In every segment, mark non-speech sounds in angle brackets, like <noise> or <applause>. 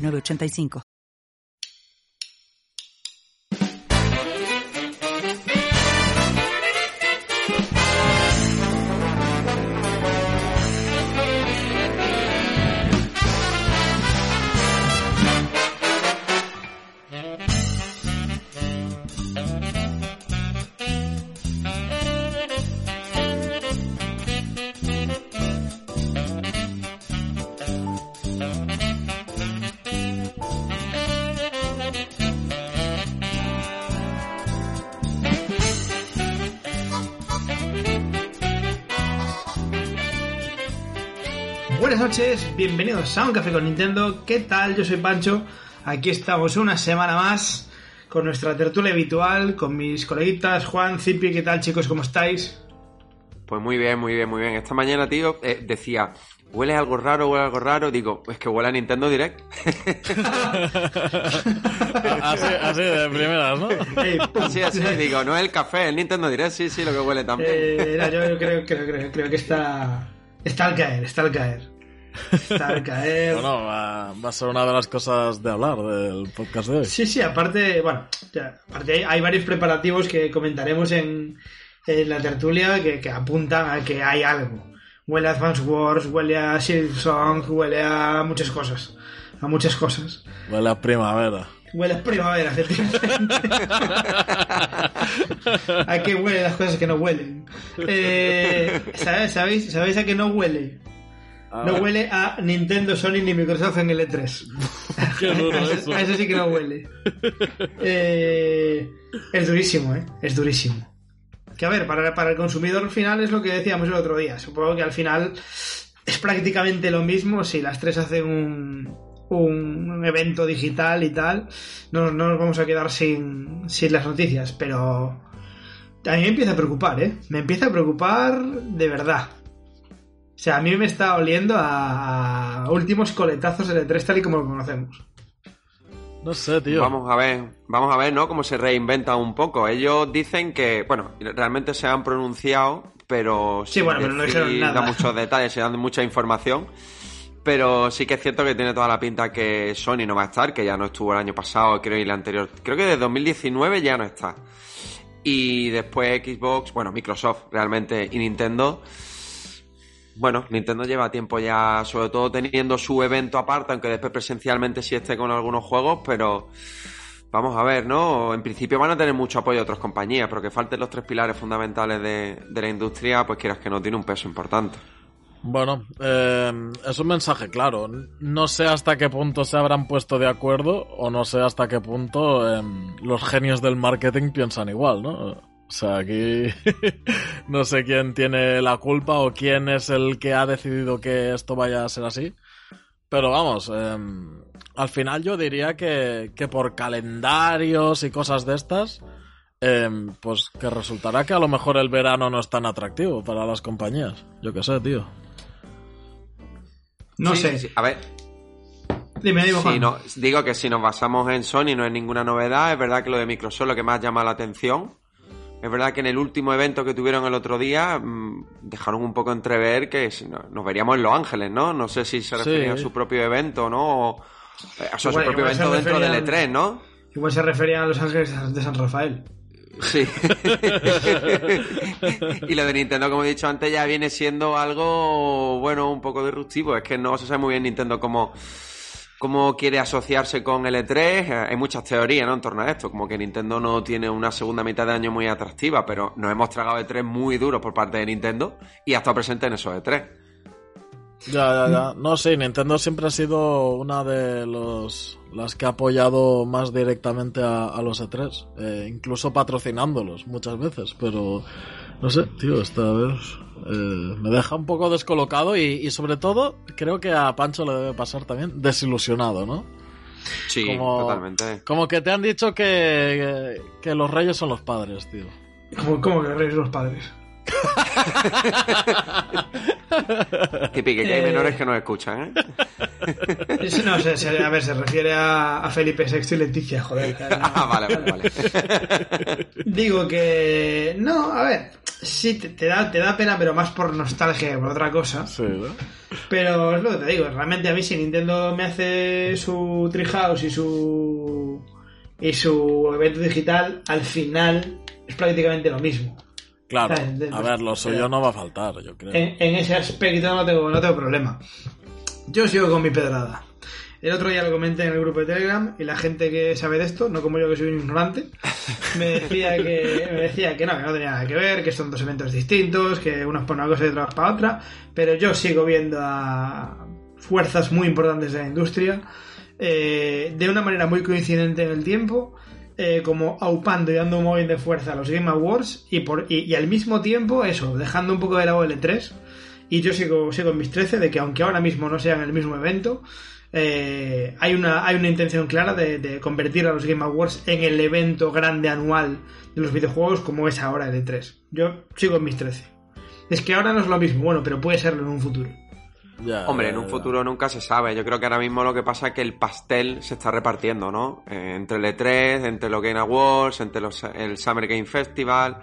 8985. Noches, bienvenidos a Un Café con Nintendo. ¿Qué tal? Yo soy Pancho. Aquí estamos una semana más con nuestra tertulia habitual, con mis coleguitas Juan, Cipi. ¿Qué tal, chicos? ¿Cómo estáis? Pues muy bien, muy bien, muy bien. Esta mañana, tío, eh, decía, huele algo raro, huele algo raro. Digo, es que huele a Nintendo Direct. <laughs> así, así de primeras, ¿no? Así, así, digo, no es el café, el Nintendo Direct, sí, sí, lo que huele también. Eh, no, yo creo, creo, creo, creo que está, está al caer, está al caer. Bueno, va, va a ser una de las cosas de hablar del podcast de hoy. Sí, sí, aparte, bueno, ya, aparte hay, hay varios preparativos que comentaremos en, en la tertulia que, que apuntan a que hay algo. Huele a Advance Wars, huele a Silksong, huele a muchas cosas. A muchas cosas. Huele a primavera. Huele a primavera, efectivamente. <laughs> ¿A qué huelen las cosas que no huelen? Eh, ¿sabéis, sabéis, ¿Sabéis a qué no huele? A No huele a Nintendo, Sony ni Microsoft en el E3. <laughs> Qué duro a, eso. a eso sí que no huele. Eh, es durísimo, ¿eh? Es durísimo. Que a ver, para, para el consumidor final es lo que decíamos el otro día. Supongo que al final es prácticamente lo mismo si las tres hacen un, un evento digital y tal. No, no nos vamos a quedar sin, sin las noticias, pero a mí me empieza a preocupar, ¿eh? Me empieza a preocupar de verdad. O sea, a mí me está oliendo a, a últimos coletazos de E3 tal y como lo conocemos. No sé, tío. Vamos a ver, vamos a ver, ¿no? Cómo se reinventa un poco. Ellos dicen que, bueno, realmente se han pronunciado, pero Sí, sin bueno, pero no dijeron nada. da muchos detalles, se dan mucha información. Pero sí que es cierto que tiene toda la pinta que Sony no va a estar, que ya no estuvo el año pasado, creo, y el anterior. Creo que de 2019 ya no está. Y después Xbox, bueno, Microsoft realmente y Nintendo. Bueno, Nintendo lleva tiempo ya, sobre todo teniendo su evento aparte, aunque después presencialmente sí esté con algunos juegos, pero vamos a ver, ¿no? En principio van a tener mucho apoyo de otras compañías, pero que falten los tres pilares fundamentales de, de la industria, pues quieras que no, tiene un peso importante. Bueno, eh, es un mensaje claro. No sé hasta qué punto se habrán puesto de acuerdo o no sé hasta qué punto em, los genios del marketing piensan igual, ¿no? O sea, aquí <laughs> no sé quién tiene la culpa o quién es el que ha decidido que esto vaya a ser así. Pero vamos, em, al final yo diría que, que por calendarios y cosas de estas, em, pues que resultará que a lo mejor el verano no es tan atractivo para las compañías. Yo qué sé, tío. No Sí, sé. sí, A ver, Dime, dime, si no, digo que si nos basamos en Sony no es ninguna novedad, es verdad que lo de Microsoft lo que más llama la atención. Es verdad que en el último evento que tuvieron el otro día mm, dejaron un poco entrever que nos veríamos en Los Ángeles, ¿no? No sé si se Sí. refería a su propio evento, ¿no? O, eh, Igual- su propio evento dentro del referían- E3, ¿no? Igual se referían a Los Ángeles de San Rafael. Sí. <laughs> y lo de Nintendo, como he dicho antes, ya viene siendo algo, bueno, un poco disruptivo. Es que no se sabe muy bien Nintendo cómo, cómo quiere asociarse con el E3. Eh, Hay muchas teorías ¿no? en torno a esto, como que Nintendo no tiene una segunda mitad de año muy atractiva, pero nos hemos tragado E3 muy duros por parte de Nintendo y ha estado presente en esos E E3. Ya, ya, ya. No, sí, Nintendo siempre ha sido una de los, las que ha apoyado más directamente a, a los E3, eh, incluso patrocinándolos muchas veces, pero no sé, tío, esta vez eh, me deja un poco descolocado y, y sobre todo creo que a Pancho le debe pasar también desilusionado, ¿no? Sí, Como- totalmente. Como que te han dicho que, que los reyes son los padres, tío. Como, como que reyes los padres. <laughs> <laughs> Típico, que hay Eh. menores que nos escuchan, ¿eh? <laughs> No, se- se- a ver, se refiere a, a Felipe VI y Leticia, joder. <laughs> Ah, vale, vale, vale. Digo que. No, a ver. Sí, te, te da, te da pena, pero más por nostalgia que por otra cosa. Sí, ¿no? Pero es lo que te digo, realmente a mí si Nintendo me hace su Treehouse y su. y su evento digital, al final es prácticamente lo mismo. Claro, a ver, lo suyo no va a faltar, yo creo. En, en ese aspecto no tengo, no tengo problema. Yo sigo con mi pedrada. El otro día lo comenté en el grupo de Telegram y la gente que sabe de esto, no como yo que soy un ignorante, <laughs> me decía que, me decía que no, que no tenía nada que ver, que son dos eventos distintos, que unos para una cosa y otros para otra, pero yo sigo viendo a fuerzas muy importantes de la industria eh, de una manera muy coincidente en el tiempo, eh, como aupando y dando un móvil de fuerza a los Game Awards y, por, y, al mismo tiempo eso, dejando un poco de lado el E3 y yo sigo, sigo en mis 13 de que aunque ahora mismo no sean el mismo evento, eh, hay, una, hay una intención clara de, de convertir a los Game Awards en el evento grande anual de los videojuegos como es ahora el E3. Yo sigo en mis 13. Es que ahora no es lo mismo, bueno, pero puede serlo en un futuro. Ya, Hombre, ya, en un ya. futuro nunca se sabe. Yo creo que ahora mismo lo que pasa es que el pastel se está repartiendo, ¿no? Eh, entre el E3, entre los Game Awards, entre los, el Summer Game Festival.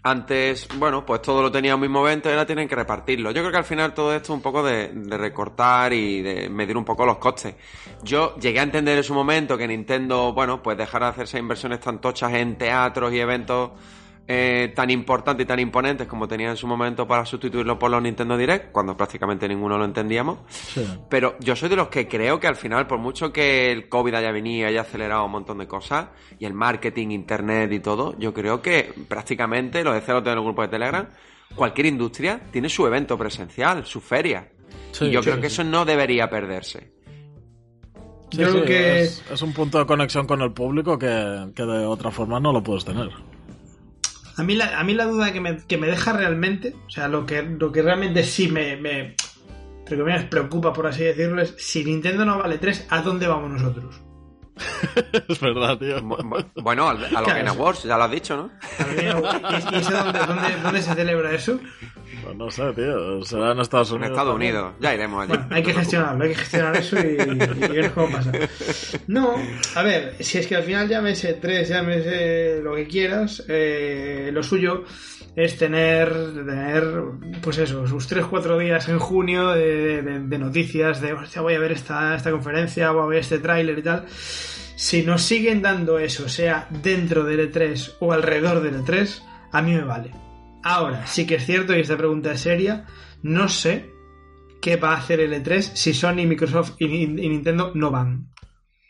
Antes, bueno, pues todo lo tenía en un mismo evento y ahora tienen que repartirlo. Yo creo que al final todo esto es un poco de, de recortar y de medir un poco los costes. Yo llegué a entender en su momento que Nintendo, bueno, pues dejara de hacerse inversiones tan tochas en teatros y eventos eh, tan importantes y tan imponentes como tenía en su momento para sustituirlo por los Nintendo Direct, cuando prácticamente ninguno lo entendíamos. Sí. Pero yo soy de los que creo que al final, por mucho que el COVID haya venido y haya acelerado un montón de cosas, y el marketing, internet y todo, yo creo que prácticamente, lo decía el otro en el grupo de Telegram, cualquier industria tiene su evento presencial, su feria. Sí, y yo sí, creo que eso no debería perderse. Sí, Yo creo sí, que- es, es un punto de conexión con el público que, que de otra forma no lo puedes tener. A mí la, a la duda que me, que me deja realmente, o sea, lo que, lo que realmente sí me, me preocupa, por así decirlo, es si Nintendo no vale 3, ¿a dónde vamos nosotros? <laughs> es verdad, tío. Bu- bu- Bueno, al- a los Claro. Game Awards, ya lo has dicho, ¿no? ¿Y, eso dónde, dónde, dónde se celebra eso? Pues no sé, tío. Será en Estados En Unidos. Estados también. Unidos, ya iremos allí. Bueno, hay que gestionarlo, hay que gestionar eso y, y ver cómo pasa. No, a ver, si es que al final llámese 3, llámese lo que quieras, eh, lo suyo es tener, tener pues eso, sus 3-4 días en junio de, de- de noticias, de hostia, voy a ver esta, esta conferencia, voy a ver este tráiler y tal. Si nos siguen dando eso, sea dentro del E3 o alrededor del E3, a mí me vale. Ahora, sí que es cierto, y esta pregunta es seria, no sé qué va a hacer el E3 si Sony, Microsoft y, Nintendo no van.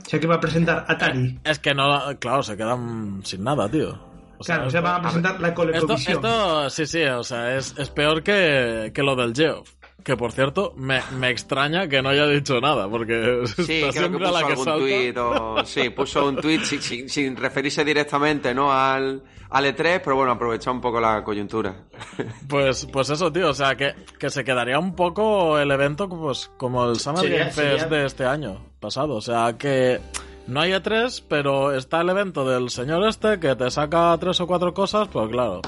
O sea, que va a presentar Atari. Es que no, claro, se quedan sin nada, tío. O sea, Claro, o sea, van a presentar la esto, ColecoVision. esto, sí, sí, o sea, es, es peor que, que lo del Geoff. Que por cierto, me, me extraña que no haya dicho nada, porque <laughs> Sí, está creo que puso la que algún salta. tuit o... <laughs> Sí, puso un tuit sin, sin- sin referirse directamente, ¿no? Al, al E3, pero bueno, aprovechó un poco la coyuntura. <laughs> Pues, pues eso, tío, o sea, que, que se quedaría un poco el evento pues, como el Summer Game Fest de este año pasado. O sea, que no hay E3, pero está el evento del señor este que te saca tres o cuatro cosas, pues claro.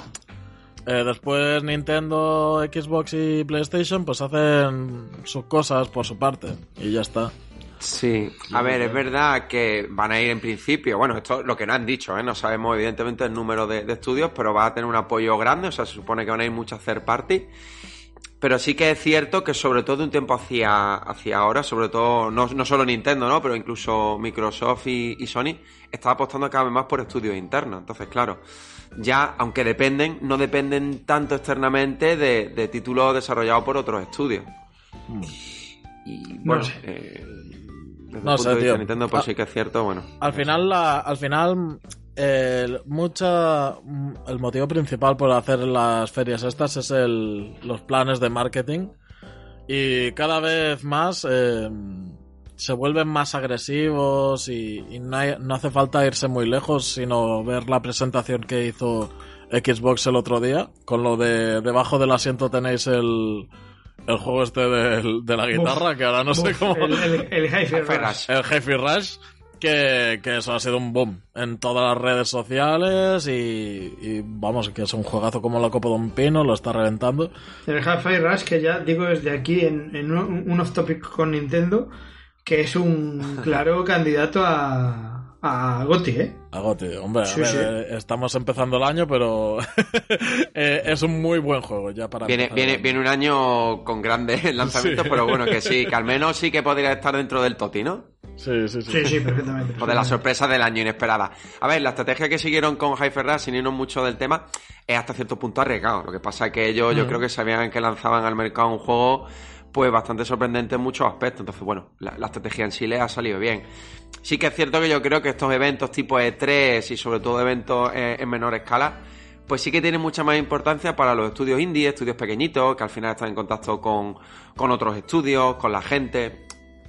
Eh, después Nintendo, Xbox y PlayStation pues hacen sus cosas por su parte y ya está. Sí, a ver, es verdad que van a ir en principio, bueno, esto es lo que no han dicho, ¿eh? no sabemos evidentemente el número de, de estudios, pero va a tener un apoyo grande, o sea, se supone que van a ir muchas third party. Pero sí que es cierto que sobre todo de un tiempo hacia, hacia ahora, sobre todo, no, no solo Nintendo, ¿no? Pero incluso Microsoft y, y Sony, está apostando cada vez más por estudios internos. Entonces, claro, ya, aunque dependen, no dependen tanto externamente de, de títulos desarrollados por otros estudios. Y bueno, sé. eh, desde No el sé, punto de vista tío. Nintendo, pues sí que es cierto, bueno. Al final, la, al final, el, mucha, el motivo principal por hacer las ferias estas es el, los planes de marketing y cada vez más eh, se vuelven más agresivos y, y no, hay- no hace falta irse muy lejos, sino ver la presentación que hizo Xbox el otro día, con lo de debajo del asiento tenéis el, el juego este del- de, la guitarra, Uf, que ahora no sé cómo... El, el, el Hi-Fi Hi-Fi Rush. Rush. El Heavy Rush, que, que eso ha sido un boom en todas las redes sociales y, y vamos, que es un juegazo como la Copa de un Pino, lo está reventando. El Hi-Fi Rush, que ya digo desde aquí en, en un, un off-topic con Nintendo, que es un <laughs> claro candidato a, a GOTY, ¿eh? Agote, hombre, a ver, sí. eh, estamos empezando el año, pero <laughs> eh, es un muy buen juego ya para Viene, viene, el año. viene un año con grandes <laughs> lanzamientos, Sí. pero bueno, que sí, que al menos sí que podría estar dentro del Toti, ¿no? Sí, sí, sí. Sí, sí, perfectamente. O de la sorpresa del año inesperada. A ver, la estrategia que siguieron con Hyper Rush, sin irnos mucho del tema, es hasta cierto punto arriesgado. Lo que pasa es que ellos, yo creo que sabían que lanzaban al mercado un juego, pues bastante sorprendente en muchos aspectos. Entonces, bueno, la, la estrategia en sí les ha salido bien. Sí que es cierto que yo creo que estos eventos tipo E3 y sobre todo eventos eh, en menor escala, pues sí que tienen mucha más importancia para los estudios indie, estudios pequeñitos, que al final están en contacto con, con otros estudios, con la gente.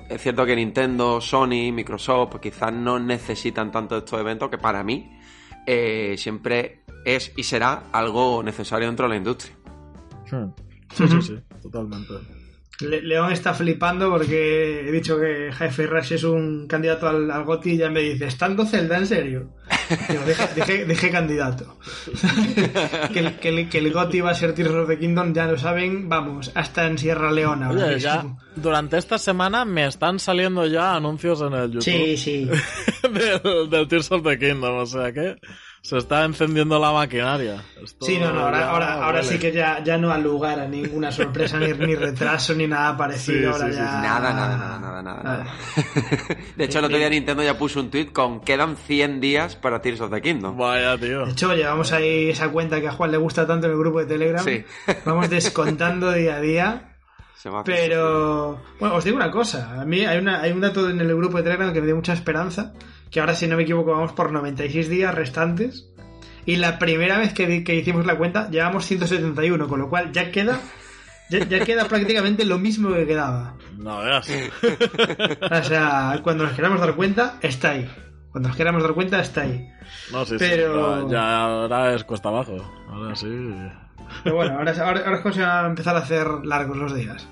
Es cierto que Nintendo, Sony, Microsoft, pues quizás no necesitan tanto de estos eventos que para mí eh, siempre es y será algo necesario dentro de la industria. Hmm. Sí, sí, sí, totalmente. Le- León está flipando porque he dicho que Hi-Fi Rush es un candidato al, al GOTY y ya me dice, ¿estando Zelda en serio? Digo, candidato. <laughs> que, el, que, el, que el GOTY va a ser Tears of the Kingdom, ya lo saben, vamos, hasta en Sierra Leona. Oye, ya durante esta semana me están saliendo ya anuncios en el YouTube Sí, sí. <laughs> del, del Tears of the Kingdom, o sea que se está encendiendo la maquinaria. Esto Sí, no, no, ahora, ya ahora, sí que ya, ya no ha lugar a ninguna sorpresa, ni, ni retraso, ni nada parecido. Sí, ahora sí, sí, ya... Nada, nada, nada, nada, nada. Nada. nada. <laughs> de hecho, el otro día Nintendo ya puso un tweet con quedan 100 días para Tears of the Kingdom. Vaya, tío. De hecho, llevamos ahí esa cuenta que a Juan le gusta tanto en el grupo de Telegram. Sí. Vamos descontando día a día. Se va a Pero, bueno, os digo una cosa. A mí hay, una, hay un dato en el grupo de Telegram que me dio mucha esperanza. Que ahora, si no me equivoco, vamos por 96 días restantes. Y la primera vez que, que hicimos la cuenta, llevamos 171, con lo cual ya queda. Ya, ya queda prácticamente lo mismo que quedaba. No veas. <laughs> O sea, cuando nos queramos dar cuenta, está ahí. Cuando nos queramos dar cuenta, está ahí. No, sí, Pero- sí. Ya, ya ahora es cuesta abajo. Ahora sí. Pero bueno, ahora, ahora, ahora es cuando se van a empezar a hacer largos los días.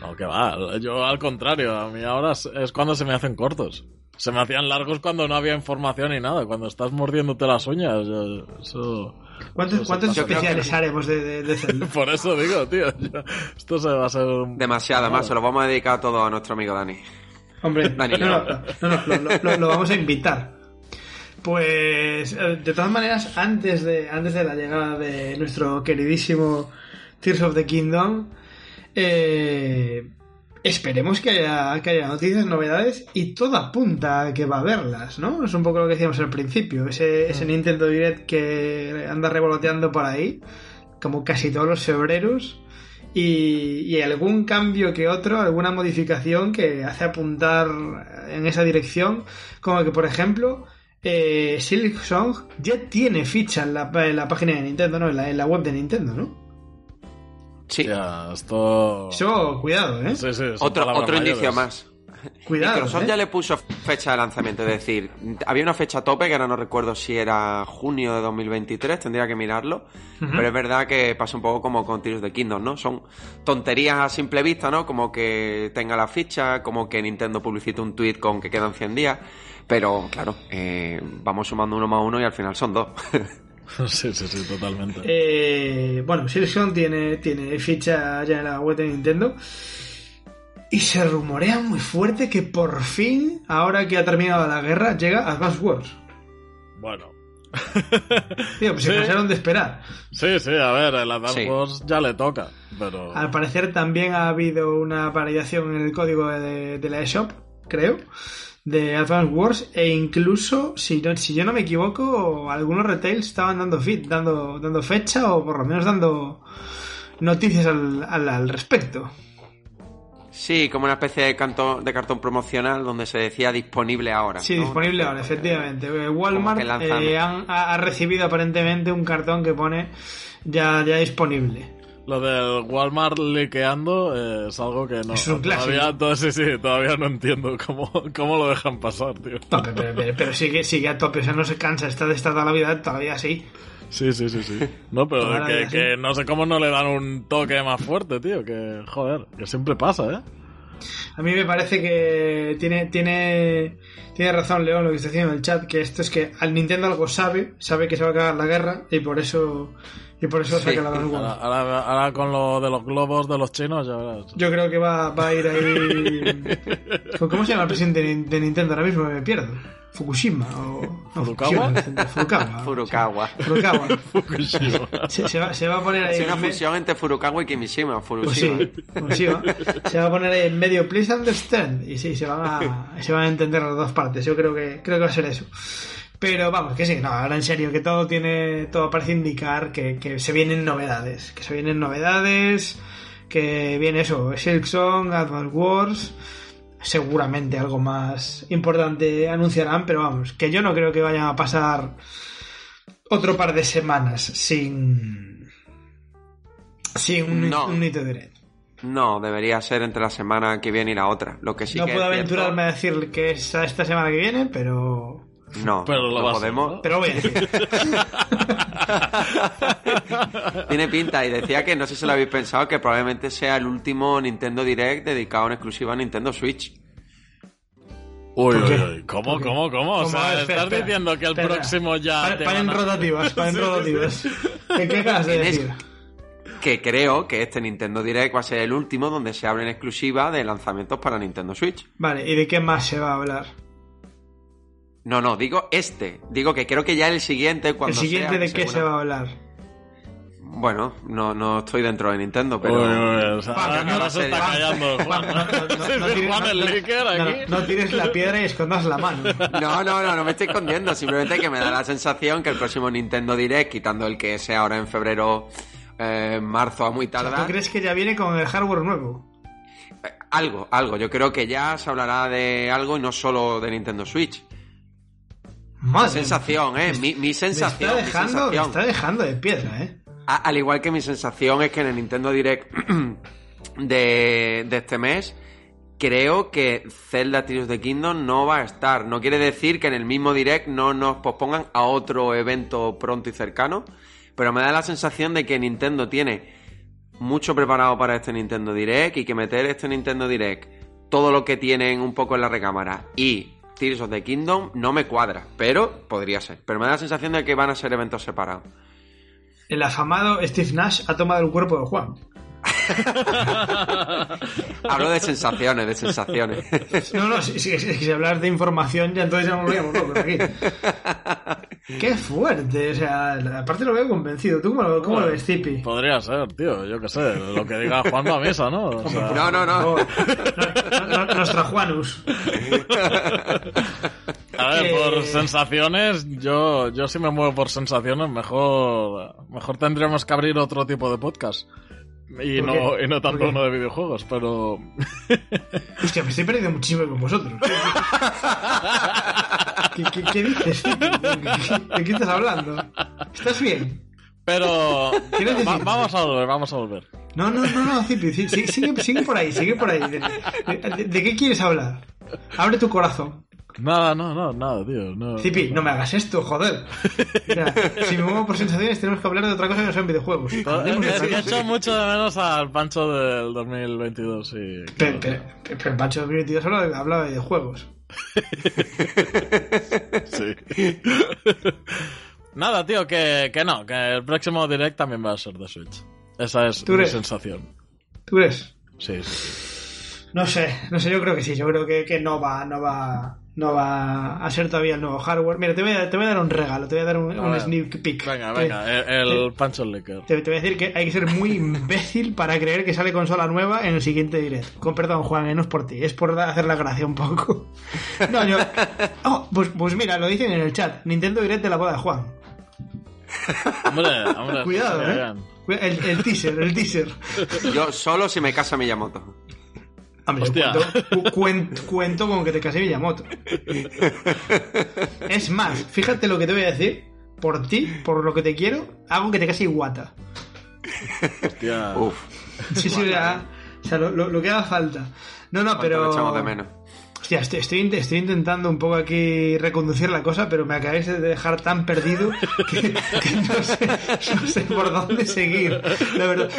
No, que va. Yo al contrario, a mí ahora es, es cuando se me hacen cortos. Se me hacían largos cuando no había información ni nada. Cuando estás mordiéndote las uñas. yo- Eso. ¿Cuántos, eso cuántos que- especiales haremos de, de, de Zelda? <laughs> Por eso digo, tío. yo- esto se va a ser un... Demasiado, además, se lo vamos a dedicar todo a nuestro amigo Dani. Hombre, no, Dani, no, no. no, no, no, lo, lo- lo vamos a invitar. Pues, eh, de todas maneras, antes de, antes de la llegada de nuestro queridísimo Tears of the Kingdom, eh, esperemos que haya, que haya noticias, novedades y todo apunta a que va a haberlas, ¿no? Es un poco lo que decíamos al principio, ese, ese Nintendo Direct que anda revoloteando por ahí, como casi todos los febreros. Y, y algún cambio que otro, alguna modificación que hace apuntar en esa dirección, como que por ejemplo eh, Silk Song ya tiene ficha en la, en la página de Nintendo, ¿no? En la, en la web de Nintendo, ¿no? Sí, Ya, esto... Eso, cuidado, ¿eh? Sí, sí, son otro, otro indicio más. Cuidado. Microsoft ¿eh? ya le puso fecha de lanzamiento, es decir, había una fecha tope que ahora no recuerdo si era junio de 2023, tendría que mirarlo, pero es verdad que pasa un poco como con Tears the Kingdom, ¿no? Son tonterías a simple vista, ¿no? Como que tenga la ficha, como que Nintendo publicite un tweet con que quedan 100 días, pero claro, eh, vamos sumando uno más uno y al final son dos. <laughs> sí, sí, sí, totalmente. Eh, bueno, Silk Song tiene, tiene ficha ya en la web de Nintendo. Y se rumorea muy fuerte que por fin, ahora que ha terminado la guerra, llega Advance Wars. Bueno. <laughs> Tío, pues se Sí. cansaron de esperar. Sí, sí, a ver, el Advance Sí. Wars ya le toca, pero... Al parecer también ha habido una variación en el código de, de la eShop, creo, de Advance Wars e incluso, si, no, si yo no me equivoco, algunos retails estaban dando fit, dando, dando fecha o por lo menos dando noticias al, al, al respecto. Sí, como una especie de, canto, de cartón promocional donde se decía disponible ahora. Sí, ¿no? disponible ahora, efectivamente. Eh, Walmart eh, han- ha, ha recibido aparentemente un cartón que pone ya, ya disponible. Lo del Walmart liqueando eh, es algo que no... Es un clásico. Todavía, to- sí, sí, todavía no entiendo cómo, cómo lo dejan pasar, tío. No, pero, pero- pero- pero sigue, sigue a tope, o sea, no se cansa, está de esta toda la vida, todavía sí. Sí, sí, sí, sí. No, pero que, sí. que no sé cómo no le dan un toque más fuerte, tío. Que, joder, que siempre pasa, ¿eh? A mí me parece que tiene, tiene, tiene razón León lo que está diciendo en el chat, que esto es que al Nintendo algo sabe, sabe que se va a acabar la guerra y por eso y por eso Sí. saca la Dark Ahora, World. ahora, ahora con lo de los globos de los chinos, ya verás. Yo creo que va, va a ir ahí. <laughs> ¿Cómo se llama el presidente de Nintendo ahora mismo? Me pierdo. Fukushima o. no, ¿Furukawa? Fukushima, <laughs> Furukawa. Furukawa. Furukawa. Fukushima. Se, se va, se va a poner ahí. Es una fusión entre Furukawa y Kimishima. Pues Furushima. sí, Fukushima. Se va a poner ahí en medio, please understand. Y sí, se van a, se van a entender las dos partes. Yo creo que, creo que va a ser eso. Pero vamos, que sí, no, ahora en serio, que todo tiene, todo parece indicar que, que se vienen novedades. Que se vienen novedades, que viene eso, Silksong, Advance Wars. Seguramente algo más importante anunciarán, pero vamos, que yo no creo que vayan a pasar otro par de semanas sin. sin un, No. un hito. No, debería ser entre la semana que viene y la otra. Lo que sí no que puedo cierto- aventurarme a decir que es a esta semana que viene, pero. No, <laughs> Pero lo no podemos. ¿no? Pero voy a decir. Tiene pinta y decía que no sé si lo habéis pensado que probablemente sea el último Nintendo Direct dedicado en exclusiva a Nintendo Switch. Uy, ¿Por uy, uy. ¿Cómo, cómo, cómo? O sea, Espera, estás espera, diciendo que el espera. próximo ya. Pa- te Paren van a- rotativas, <laughs> rotativas. ¿Qué, qué acabas de decir? Que creo que este Nintendo Direct va a ser el último donde se abre en exclusiva de lanzamientos para Nintendo Switch. Vale, ¿y de qué más se va a hablar? No, no, digo este. Digo que creo que ya el siguiente ¿El cuando siguiente sea, de qué se va a hablar? Bueno, no, no estoy dentro de Nintendo, pero... Uy, uy, o sea, Juan, ahora, no, se está callando. Juan, No, <laughs> tires- el la piedra y escondas la mano. No, no, no, no me estoy escondiendo. Simplemente que me da la sensación que el próximo Nintendo Direct, quitando el que sea ahora en febrero, eh, marzo a muy O sea, tardar, ¿Tú crees que ya viene con el hardware nuevo? eh, algo, algo. Yo creo que ya se hablará de algo y no solo de Nintendo Switch. Madre Sensación, eh. Mi, mi Me sensación, está mi dejando, me está dejando de piedra, ¿eh? A- al igual que mi sensación es que en el Nintendo Direct <clears throat> de, de este mes, creo que Zelda Tears of the Kingdom no va a estar. No quiere decir que en el mismo Direct no nos pospongan a otro evento pronto y cercano, pero me da la sensación de que Nintendo tiene mucho preparado para este Nintendo Direct y que meter este Nintendo Direct todo lo que tienen un poco en la recámara y Tears of the Kingdom no me cuadra, pero podría ser. Pero me da la sensación de que van a ser eventos separados. El afamado Steve Nash ha tomado el cuerpo de Juan. <laughs> Hablo de sensaciones, de sensaciones. No, no, si, si, si, si hablas de información, ya entonces ya nos volvíamos locos aquí. <laughs> Qué fuerte, o sea, aparte lo veo convencido. ¿Tú cómo lo, cómo lo ves, Zipi? Podría ser, tío, yo qué sé. Lo que diga Juan va a misa, ¿no? O sea, No, no, no. No- no- Nuestra Juanus. A ver, por sensaciones, yo, yo si me muevo por sensaciones, mejor, mejor tendríamos que abrir otro tipo de podcast. Y ¿Por no, y no tanto uno de videojuegos, pero... <laughs> Hostia, me estoy perdiendo muchísimo con vosotros. <laughs> ¿Qué, qué, qué dices? ¿De qué estás hablando? ¿Estás bien? Pero... Va- vamos a volver, vamos a volver. No, no, no, no, Zipi, sí- sí- sigue, sigue por ahí, sigue por ahí. ¿De, de- de qué quieres hablar? Abre tu corazón. Nada, no, no, nada, tío. No, Zipi, no me hagas esto, joder. Mira, si me muevo por sensaciones, tenemos que hablar de otra cosa que no sean videojuegos. He, hecho mucho de menos al Pancho del 2022, sí. Pero, pero, pero el Pancho 2022 solo hablaba de videojuegos. <laughs> Sí. Nada, tío, que, que no, que el próximo direct también va a ser de Switch. Esa es ¿Tú mi sensación. ¿Tú crees? Sí, sí, sí. No sé, no sé, yo creo que sí, yo creo que, que no va, no va, no va a ser todavía el nuevo hardware. Mira, te voy a, te voy a dar un regalo, te voy a dar un, A un ver. sneak peek. Venga, venga, el, el Pancho Licker. Te, te voy a decir que hay que ser muy imbécil para creer que sale consola nueva en el siguiente direct. Con perdón, Juan, eh, no es por ti, es por hacer la gracia un poco. <laughs> No, yo. Oh, pues, pues mira, lo dicen en el chat: Nintendo Direct de la boda de Juan. Hombre, hombre. <laughs> Cuidado, eh. El, el teaser, el teaser. Yo solo si me casa Miyamoto. Hombre, yo cuento, cu- cuen- cuento con que te case Miyamoto. <laughs> Es más, fíjate lo que te voy a decir. Por ti, por lo que te quiero, hago que te case Iwata. Hostia. Uf, Sí, sí, o sea, o sea, lo, lo- lo que haga falta. No, no, cuánto lo pero. echamos de menos. Hostia, estoy, estoy, intentando un poco aquí reconducir la cosa, pero me acabáis de dejar tan perdido que, no, sé, por dónde seguir. La verdad.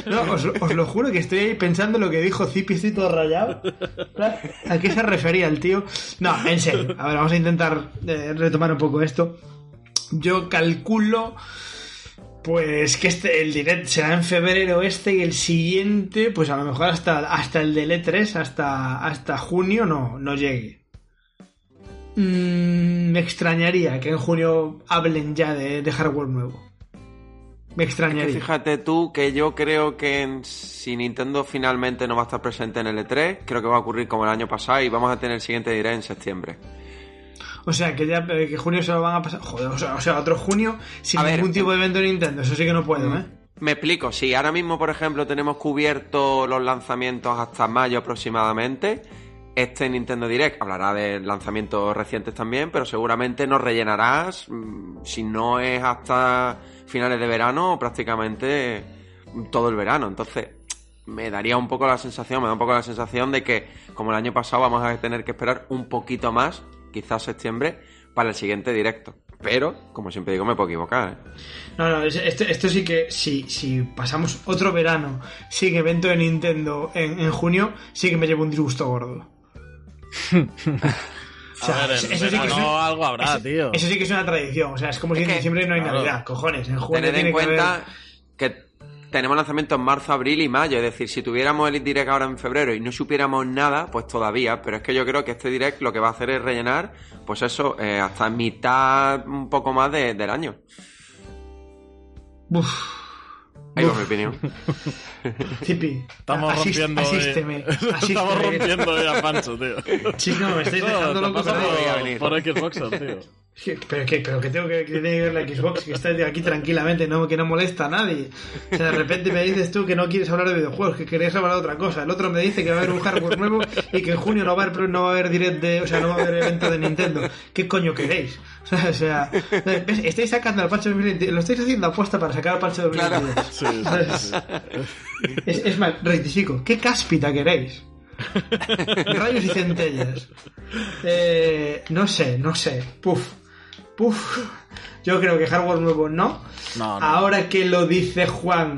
Os lo juro que estoy ahí pensando lo que dijo Zipi, estoy todo rayado. ¿A qué se refería el tío? No, en serio. A ver, vamos a intentar eh, retomar un poco esto. Yo calculo. Pues que este, el direct será en febrero este y el siguiente, pues a lo mejor hasta, hasta el del E3, hasta, hasta junio no, no llegue. Mm, me extrañaría que en junio hablen ya de, de hardware nuevo. Me Es extrañaría. que fíjate tú que yo creo que en- si Nintendo finalmente no va a estar presente en el E3, creo que va a ocurrir como el año pasado y vamos a tener el siguiente direct en septiembre. O sea, que ya eh, que junio se lo van a pasar. Joder, o sea, o sea, otro junio sin A ver, ningún tipo de evento de Nintendo. Eso sí que no puedo, ¿eh? Me explico, si ahora mismo, por ejemplo, tenemos cubiertos los lanzamientos hasta mayo aproximadamente, este Nintendo Direct hablará de lanzamientos recientes también, pero seguramente nos rellenarás, mm, si no es hasta finales de verano, prácticamente todo el verano. Entonces, me daría un poco la sensación, me da un poco la sensación de que, como el año pasado, vamos a tener que esperar un poquito más, quizás septiembre, para el siguiente directo. Pero, como siempre digo, me puedo equivocar. ¿eh? No, no, es- esto, esto sí que, si, si pasamos otro verano sin evento de Nintendo en, en junio, sí que me llevo un disgusto gordo. <laughs> O sea, a ver, eso- sí que es un- algo habrá, eso- tío. Eso sí que es una tradición. O sea, es como si Es en que- diciembre no hay claro. Navidad. Cojones, en junio Tened tiene en que haber- cuenta tenemos lanzamiento en marzo, abril y mayo. Es decir, si tuviéramos el direct ahora en febrero y no supiéramos nada, pues todavía. Pero es que yo creo que este direct lo que va a hacer es rellenar, pues eso, eh, hasta mitad, un poco más de- del año. Uf, Ahí va mi opinión. <laughs> Zipi, Estamos asist- rompiendo hoy- <laughs> asísteme, Estamos asísteme. rompiendo hoy a Pancho, tío. Chico, me estáis dejando loco por, por Xboxer, tío. ¿Qué- ¿Pero qué? ¿Pero qué tengo que, que tiene que ver la Xbox? Que está aquí tranquilamente, no, que no molesta a nadie. O sea, de repente me dices tú que no quieres hablar de videojuegos, que queréis hablar de otra cosa. El otro me dice que va a haber un hardware nuevo y que en junio no va a haber, no va a haber direct de, o sea, no va a haber evento de Nintendo. ¿Qué coño queréis? O sea, o sea, ¿ves? estáis sacando al parche 2020, lo estáis haciendo apuesta para sacar al parche 2022. Sí, sí, sí. Es, es más, rectifico, ¿qué cáspita queréis? <laughs> Rayos y centellas. Eh, no sé, no sé. Puf, puf. Yo creo que hardware nuevo no. No, no. Ahora que lo dice Juan,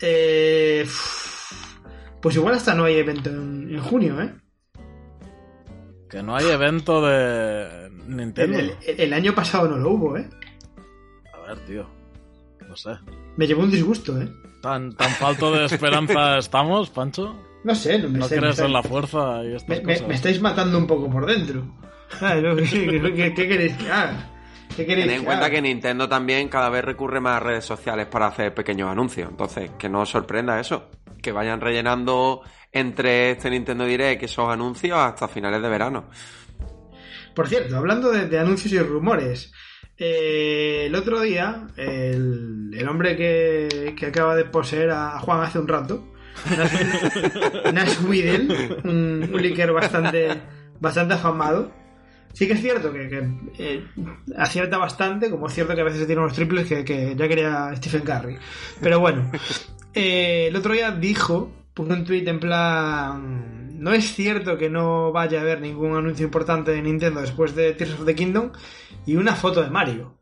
eh, uf, pues igual hasta no hay evento en, en junio, ¿eh? Que no hay evento de Nintendo. el- el año pasado no lo hubo, ¿eh? A ver, tío. No sé. Me llevó un disgusto, ¿eh? ¿Tan, tan falto de esperanza <laughs> estamos, Pancho? No sé, no me ¿No sé, me crees en la fuerza y estas Me, me- cosas? me estáis matando un poco por dentro. ¿Sabes? ¿Qué, queréis que haga? ¿Qué queréis Tened en que cuenta haga? que Nintendo también cada vez recurre más a redes sociales para hacer pequeños anuncios. Entonces, que no os sorprenda eso. Que vayan rellenando entre este Nintendo Direct esos anuncios hasta finales de verano. Por cierto, hablando de, de anuncios y rumores, eh, el otro día, el, el hombre que, que acaba de poseer a Juan hace un rato, Nash- <laughs> Nash un, un liquor bastante, bastante afamado, sí que es cierto que, que, eh, acierta bastante, como es cierto que a veces tiene unos triples que, que ya quería Stephen Curry. Pero bueno, eh, el otro día dijo, puso un tweet en plan, no es cierto que no vaya a haber ningún anuncio importante de Nintendo después de Tears of the Kingdom y una foto de Mario.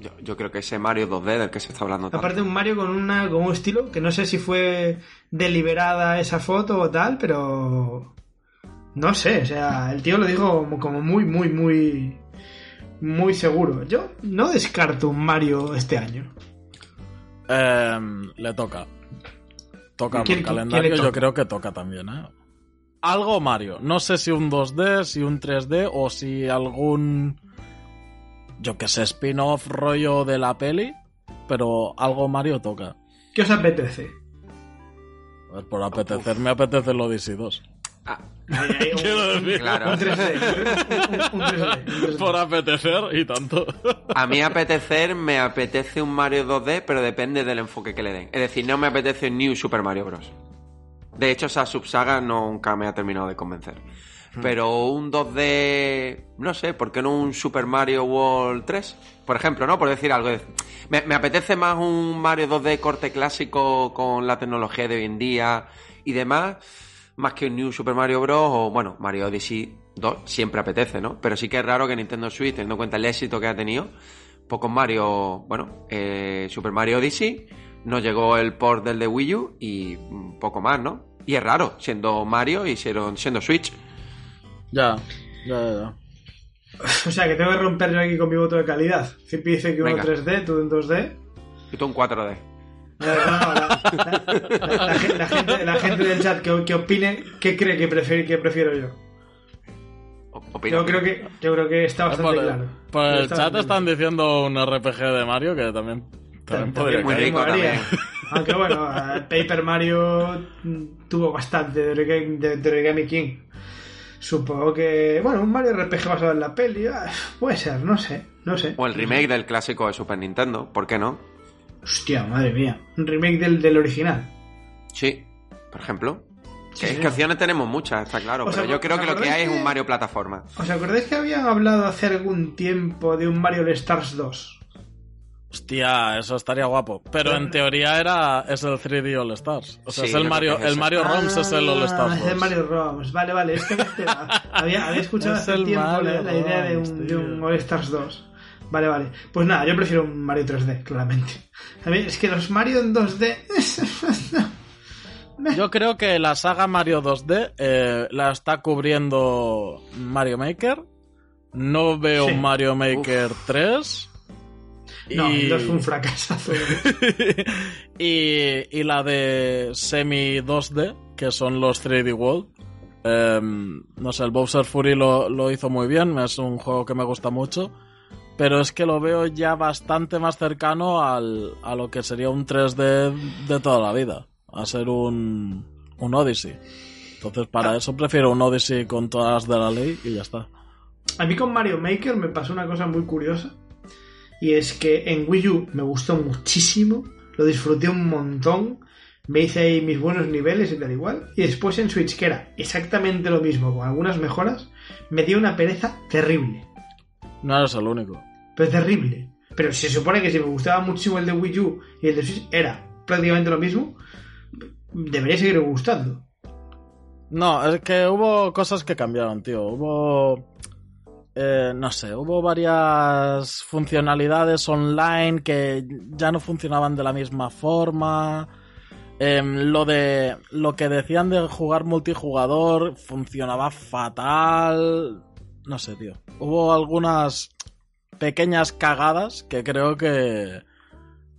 Yo, yo creo que ese Mario 2D del que se está hablando tanto. Aparte un Mario con, una, con un estilo que no sé si fue deliberada esa foto o tal, pero no sé, o sea, el tío lo dijo como, muy, muy, muy, muy seguro. Yo no descarto un Mario este año. Em, le toca. Toca por ¿Quién- quién calendario, le yo creo que toca también, ¿eh? Algo Mario. No sé si un 2D, si un 3D o si algún. Yo que sé, spin-off rollo de la peli. Pero algo Mario toca. ¿Qué os apetece? A ver, por apetecer, me apetece el Odyssey 2. Ah, <laughs> un, claro. un 3D. Un, un 3D, un 3D. por apetecer y tanto. A mí apetecer, me apetece un Mario 2D, pero depende del enfoque que le den. Es decir, no me apetece un New Super Mario Bros. De hecho, esa subsaga nunca me ha terminado de convencer. Pero un 2D, no sé, ¿por qué no un Super Mario World 3? Por ejemplo, ¿no? Por decir algo. Me, me apetece más un Mario 2D corte clásico con la tecnología de hoy en día y demás. Más que un New Super Mario Bros. o, bueno, Mario Odyssey 2 siempre apetece, ¿no? Pero sí que es raro que Nintendo Switch, teniendo en cuenta el éxito que ha tenido, pues con Mario, bueno, eh, Super Mario Odyssey, nos llegó el port del de Wii U y mm, poco más, ¿no? Y es raro, siendo Mario y siendo, siendo Switch. Ya, ya, ya. ya. <laughs> O sea, que tengo que romper yo aquí con mi voto de calidad. Zipi dice que uno Venga. 3D, tú en 2D. Y tú un 4D. La, la- la- la gen- la gente, del chat que, opine qué cree que, prefiere, que prefiero yo. Opina. Yo creo que, yo creo que está bastante claro. por el chat están diciendo un RPG de Mario que también, también podría muy rico también. Aunque bueno, eh, Paper Mario mm, tuvo bastante de Origami, de, King. Supongo que, bueno, un Mario RPG basado en la peli, ah, puede ser, no sé, no sé. O el remake del clásico de Super Nintendo, ¿por qué no? Hostia, madre mía, un remake del, del original. Sí, por ejemplo. Sí, es sí. que opciones tenemos muchas, está claro. O sea, pero yo creo ¿os que lo que hay es un Mario plataforma. ¿Os acordáis que habían hablado hace algún tiempo de un Mario All Stars 2? Hostia, eso estaría guapo. Pero en teoría era es el 3D All Stars. O sea, Sí, es el Mario, es el. Mario ROMs es el All Ah, Stars. Es el 2. Mario ROMs, vale, vale. Es que había, había <laughs> escuchado Es hace tiempo la, idea de un, de un All Stars 2. Vale, vale. Pues nada, yo prefiero un Mario 3D, claramente. A mí es que los Mario en 2D. <laughs> Yo creo que la saga Mario 2D eh, la está cubriendo Mario Maker. No veo Sí. un Mario Maker 3. No, y... el 2 fue un fracasazo. <laughs> y, y la de semi 2D, que son los 3D World. Em, no sé, el Bowser Fury lo, lo hizo muy bien, es un juego que me gusta mucho. Pero es que lo veo ya bastante más cercano al, a lo que sería un 3D de toda la vida. A ser un, un Odyssey. Entonces, para eso prefiero un Odyssey con todas las de la ley y ya está. A mí con Mario Maker me pasó una cosa muy curiosa. Y es que en Wii U me gustó muchísimo. Lo disfruté un montón. Me hice ahí mis buenos niveles y tal igual. Y después en Switch, que era exactamente lo mismo, con algunas mejoras, me dio una pereza terrible. No eres el único. Pero terrible. Pero se supone que si me gustaba muchísimo el de Wii U y el de Switch era prácticamente lo mismo, debería seguir gustando. No, es que hubo cosas que cambiaron, tío. Hubo. eh, no sé, hubo varias funcionalidades online que ya no funcionaban de la misma forma. Em, lo de. Lo que decían de jugar multijugador funcionaba fatal. No sé, tío. Hubo algunas pequeñas cagadas que creo que.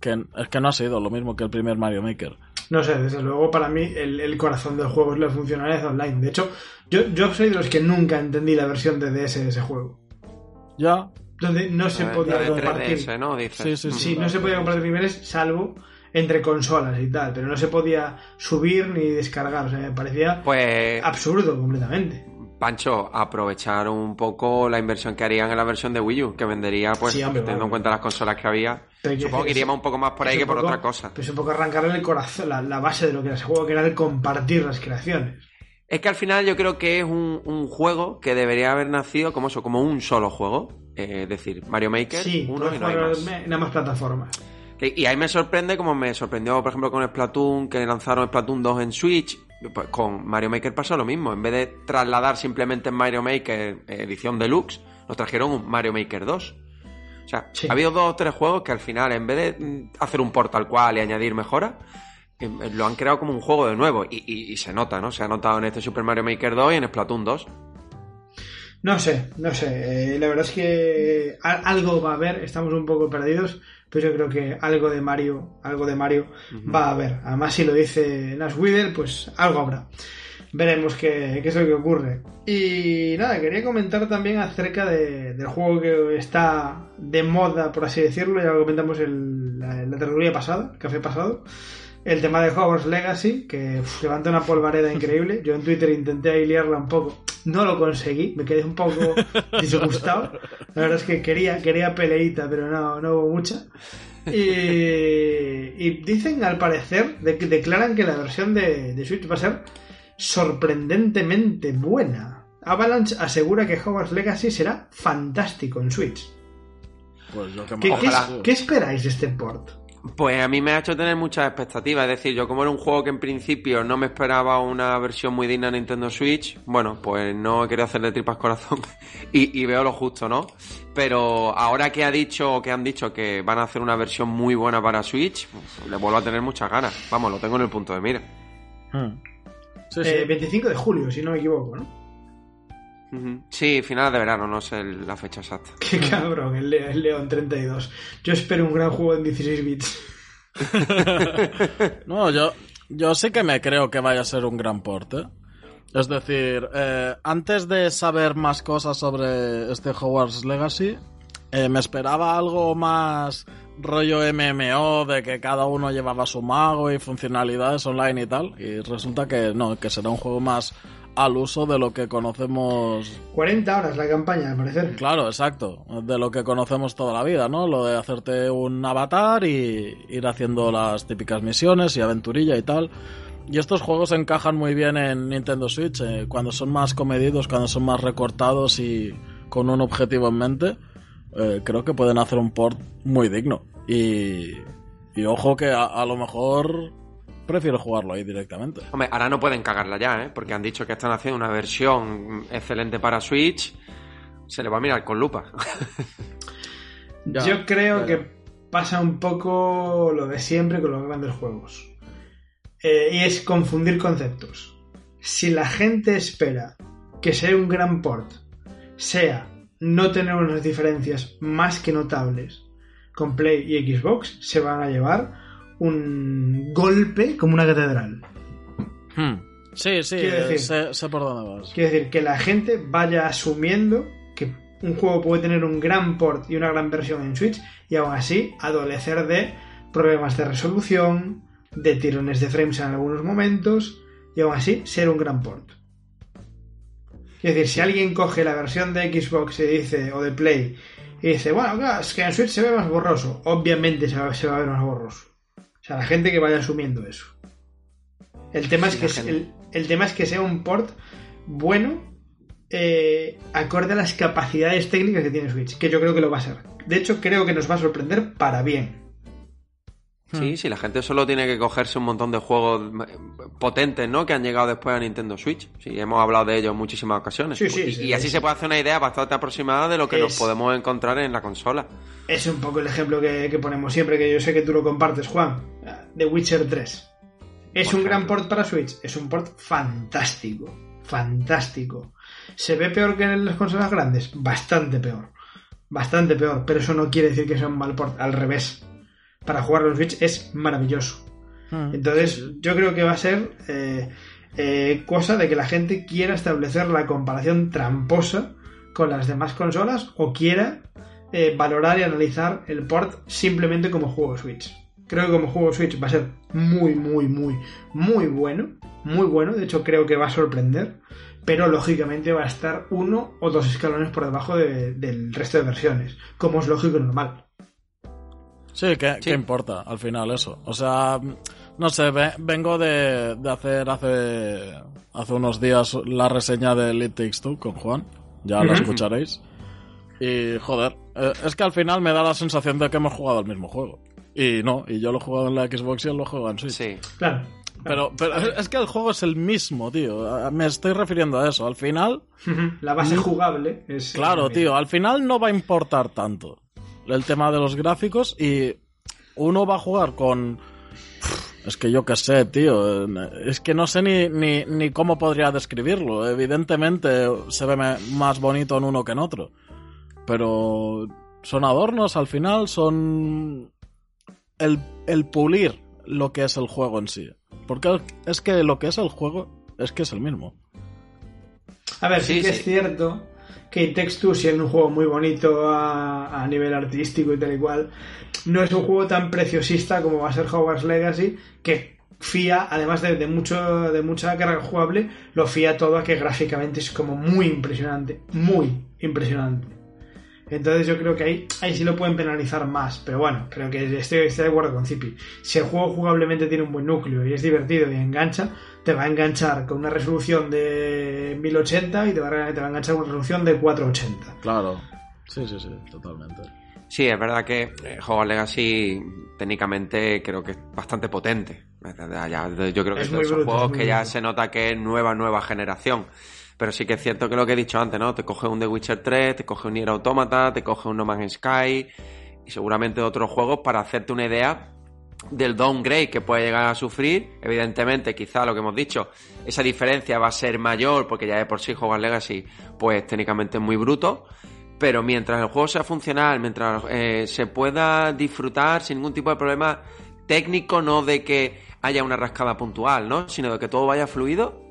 que es que no ha sido lo mismo que el primer Mario Maker. No sé, desde luego para mí el, el corazón del juego es la funcionalidad online. De hecho, yo, yo soy de los que nunca entendí la versión de DS de ese juego. Ya, Donde no se podía compartir. 3DS, ¿no? Dices. Sí, sí, Sí, no se podía compartir niveles salvo entre consolas y tal, pero no se podía subir ni descargar. O sea, me parecía Pues, absurdo completamente. Pancho, aprovechar un poco la inversión que harían en la versión de Wii U, que vendería, pues, Sí, hombre, teniendo en cuenta las consolas que había. Pero que Supongo que iríamos un poco más por ahí Es que por poco- otra cosa. pues un poco arrancarle el corazón, la, la base de lo que era ese juego, que era el compartir las creaciones. Es que al final yo creo que es un, un juego que debería haber nacido como eso, como un solo juego. Eh, es decir, Mario Maker, Sí, uno y no hay más. en plataformas. Y ahí me sorprende como me sorprendió, por ejemplo, con Splatoon, que lanzaron Splatoon 2 en Switch. Pues con Mario Maker pasó lo mismo. En vez de trasladar simplemente en Mario Maker eh, edición deluxe, nos trajeron un Mario Maker 2. O sea, Sí. ha habido dos o tres juegos que al final, en vez de mm, hacer un port tal cual y añadir mejoras, eh, lo han creado como un juego de nuevo. Y, y- y se nota, ¿no? Se ha notado en este Super Mario Maker 2 y en Splatoon 2. No sé, no sé. eh, la verdad es que algo va a haber. Estamos un poco perdidos, pero yo creo que algo de Mario, algo de Mario va a haber. Además, si lo dice Nash Whedel, pues algo habrá. Veremos qué, qué es lo que ocurre. Y nada, quería comentar también acerca de- del juego que está de moda, por así decirlo. Ya lo comentamos en la, en la tertulia pasada, el café pasado. El tema de Hogwarts Legacy, que uf, levanta una polvareda increíble. Yo en Twitter intenté ahí liarla un poco. No lo conseguí, me quedé un poco <laughs> disgustado. La verdad es que quería, quería peleita, pero no, no hubo mucha. Y, y dicen, al parecer, de, declaran que la versión de, de Switch va a ser sorprendentemente buena. Avalanche asegura que Hogwarts Legacy será fantástico en Switch. pues yo que ¿Qué, qué esperáis de este port? Pues a mí me ha hecho tener muchas expectativas. Es decir, yo como era un juego que en principio no me esperaba una versión muy digna de Nintendo Switch, bueno, pues no he querido hacerle tripas corazón <laughs> y, y, veo lo justo, ¿no? Pero ahora que ha dicho que han dicho que van a hacer una versión muy buena para Switch, pues, le vuelvo a tener muchas ganas. Vamos, lo tengo en el punto de mira. Hmm. Sí, sí. Eh, 25 de julio, si no me equivoco, ¿no? Sí, final de verano, no sé la fecha exacta. <laughs> Qué cabrón, el, León 32. Yo espero un gran juego en 16 bits. <laughs> no, yo, yo sí que me creo que vaya a ser un gran porte. Es decir, eh, antes de saber más cosas sobre este Hogwarts Legacy, eh, me esperaba algo más rollo MMO de que cada uno llevaba su mago y funcionalidades online y tal. Y resulta que no, que será un juego más al uso de lo que conocemos. 40 horas la campaña, al parecer. Claro, exacto. De lo que conocemos toda la vida, ¿no? Lo de hacerte un avatar y ir haciendo las típicas misiones y aventurilla y tal. Y estos juegos encajan muy bien en Nintendo Switch, eh, cuando son más comedidos, cuando son más recortados y con un objetivo en mente. Eh, creo que pueden hacer un port muy digno. Y, y ojo que a lo mejor prefiero jugarlo ahí directamente. Hombre, ahora no pueden cagarla ya, ¿eh? Porque han dicho que están haciendo una versión excelente para Switch. Se le va a mirar con lupa. <laughs> Yo creo que pasa un poco lo de siempre con los grandes juegos. Eh, y es confundir conceptos. Si la gente espera que sea un gran port, sea no tener unas diferencias más que notables con Play y Xbox, se van a llevar un golpe como una catedral. Hmm. Sí, sí, sé, por dónde vas. Quiere decir que la gente vaya asumiendo que un juego puede tener un gran port y una gran versión en Switch y aún así adolecer de problemas de resolución, de tirones de frames en algunos momentos y aún así ser un gran port. Quiere decir, si alguien coge la versión de Xbox y dice, o de Play, y dice, bueno, es que en Switch se ve más borroso, obviamente se va a ver más borroso. O sea, la gente que vaya asumiendo eso. El tema, es, que el, tema es que sea un port bueno, eh, acorde a las capacidades técnicas que tiene Switch, que yo creo que lo va a ser. De hecho, creo que nos va a sorprender para bien. Sí, hmm. sí, la gente solo tiene que cogerse un montón de juegos potentes, ¿no? Que han llegado después a Nintendo Switch. Sí, hemos hablado de ellos en muchísimas ocasiones. Sí, sí, y, así se puede hacer una idea bastante aproximada de lo que nos podemos encontrar en la consola. Es un poco el ejemplo que, ponemos siempre, que yo sé que tú lo compartes, Juan. The Witcher 3. ¿Es un gran port para Switch? Es un port fantástico. Fantástico. ¿Se ve peor que en las consolas grandes? Bastante peor. Bastante peor. Pero eso no quiere decir que sea un mal port. Al revés para jugar los Switch es maravilloso. Hmm. Entonces, yo creo que va a ser eh, eh, cosa de que la gente quiera establecer la comparación tramposa con las demás consolas o quiera eh, valorar y analizar el port simplemente como juego Switch. Creo que como juego Switch va a ser muy, muy, muy, muy bueno. Muy bueno. De hecho, creo que va a sorprender. Pero lógicamente va a estar uno o dos escalones por debajo del resto de versiones. Como es lógico y normal. Sí, ¿qué, importa al final eso? O sea, no sé, vengo de, hacer hace, hace unos días la reseña de Elite Takes Two con Juan, ya la escucharéis. Y joder, eh, es que al final me da la sensación de que hemos jugado el mismo juego. Y no, y yo lo he jugado en la Xbox y él lo juega en Switch. Sí, claro. Pero, pero es que el juego es el mismo, tío. Me estoy refiriendo a eso. Al final. La base jugable es. Claro, tío. Al final no va a importar tanto el tema de los gráficos y uno va a jugar con... Es que yo qué sé, tío. Es que no sé ni, ni, ni, cómo podría describirlo. Evidentemente se ve más bonito en uno que en otro. Pero son adornos al final, son el, el pulir lo que es el juego en sí. Porque es que lo que es el juego es que es el mismo. A ver, sí, que es cierto que Texture, siendo un juego muy bonito a, nivel artístico y tal y cual, no es un juego tan preciosista como va a ser Hogwarts Legacy, que fía, además de, mucho, de mucha carga jugable, lo fía todo a que gráficamente es como muy impresionante, muy impresionante. Entonces yo creo que ahí, ahí sí lo pueden penalizar más, pero bueno, creo que estoy, estoy de acuerdo con Zipi. Si el juego jugablemente tiene un buen núcleo y es divertido y engancha, te va a enganchar con una resolución de 1080 y te va a, te va a enganchar con una resolución de 480. Claro, sí, sí, sí, totalmente. Sí, es verdad que eh, Hogwarts Legacy técnicamente creo que es bastante potente. Ya- Yo creo que Es es de muy esos bruto, juegos es que ya se nota que es nueva, nueva generación. Pero sí que es cierto que lo que he dicho antes, ¿no? Te coge un The Witcher 3, te coge un Nier Automata, te coge un No Man's Sky y seguramente otros juegos para hacerte una idea del downgrade que puede llegar a sufrir. Evidentemente, quizá lo que hemos dicho, esa diferencia va a ser mayor porque ya de por sí Hogwarts Legacy, pues técnicamente es muy bruto. Pero mientras el juego sea funcional, mientras eh, se pueda disfrutar sin ningún tipo de problema técnico, no de que haya una rascada puntual, ¿no? Sino de que todo vaya fluido,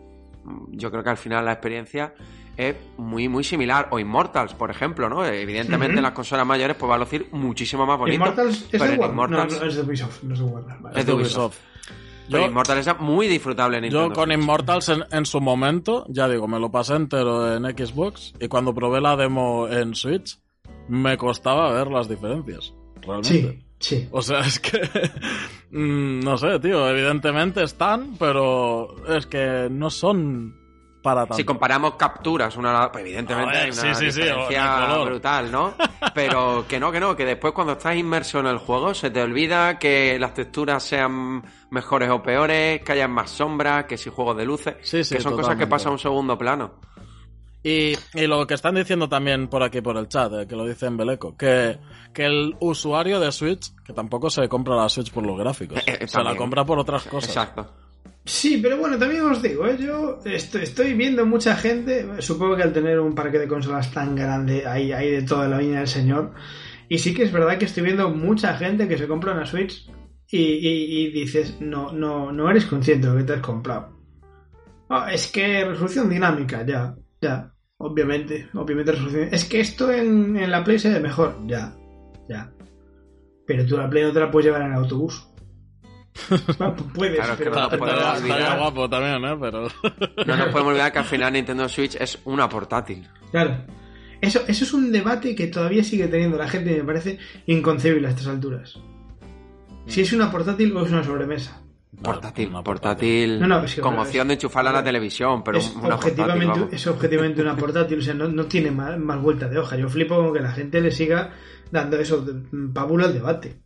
yo creo que al final la experiencia es muy, muy similar. O Immortals, por ejemplo, ¿no? Evidentemente en las consolas mayores pues va a lucir muchísimo más bonito. Immortals es pero de. Immortals, No, no, es de Ubisoft, no es de Warner. vale. Es de Ubisoft. Yo, pero Immortals es muy disfrutable en Nintendo yo con. Immortals en, en su momento, ya digo, me lo pasé entero en Xbox y cuando probé la demo en Switch, me costaba ver las diferencias. Realmente. Sí, sí. O sea, es que. <laughs> mm, no sé, tío. Evidentemente están, pero es que no son para tanto. Si comparamos capturas, una, pues evidentemente ver, hay una sí, diferencia brutal, ¿no? <laughs> Pero que no, que no, que después cuando estás inmerso en el juego se te olvida que las texturas sean mejores o peores, que haya más sombras, que si juegos de luces, Sí, sí, que son cosas que pasan a un segundo plano. Y, y lo que están diciendo también por aquí por el chat, eh, que lo dice en Beleco, que, que el usuario de Switch, que tampoco se compra la Switch por los gráficos, Eh, eh, se la compra por otras cosas. Exacto. Sí, pero bueno, también os digo, ¿eh? yo estoy, estoy viendo mucha gente, supongo que al tener un parque de consolas tan grande, hay, hay de toda la viña del señor, y sí que es verdad que estoy viendo mucha gente que se compra una Switch y, y- y dices, no, no, no eres consciente de lo que te has comprado. Ah, es que resolución dinámica, ya, ya, obviamente, obviamente resolución. Es que esto en, en la Play se ve mejor, ya, ya. Pero tú la Play no te la puedes llevar en el autobús. <laughs> Bueno, puedes, Claro, pero- no podemos olvidar. guapo también, ¿eh? Pero... No nos podemos olvidar que al final Nintendo Switch es una portátil. Claro. Eso, eso es un debate que todavía sigue teniendo la gente y me parece inconcebible a estas alturas. Si es una portátil o es una sobremesa. Portátil, Una portátil, No, no, con opción de enchufarla a la televisión, pero es, una portátil, objetivamente, vamos. es objetivamente una portátil, o sea, no, no tiene más, más vuelta de hoja. Yo flipo con que la gente le siga dando eso, de- pábulo al debate.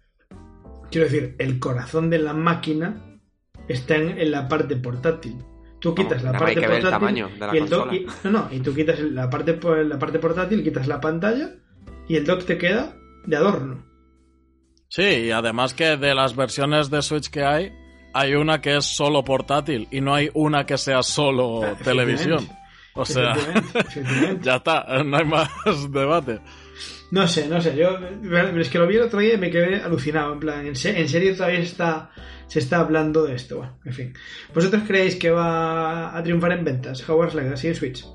Quiero decir, el corazón de la máquina está en, en la parte portátil. Tú quitas la parte el portátil tamaño de la y el dock- consola. y- no, no, y tú quitas la parte, la parte portátil, quitas la pantalla y el dock te queda de adorno. Sí, y además que de las versiones de Switch que hay, hay una que es solo portátil y no hay una que sea solo Ah, televisión. O sea, Efectivamente, efectivamente. <laughs> ya está, no hay más <laughs> debate. No sé, no sé. Yo es que lo vi el otro día y me quedé alucinado. En plan, en serio todavía está, se está hablando de esto. Bueno, en fin. ¿Vosotros creéis que va a triunfar en ventas Hogwarts Legacy en Switch?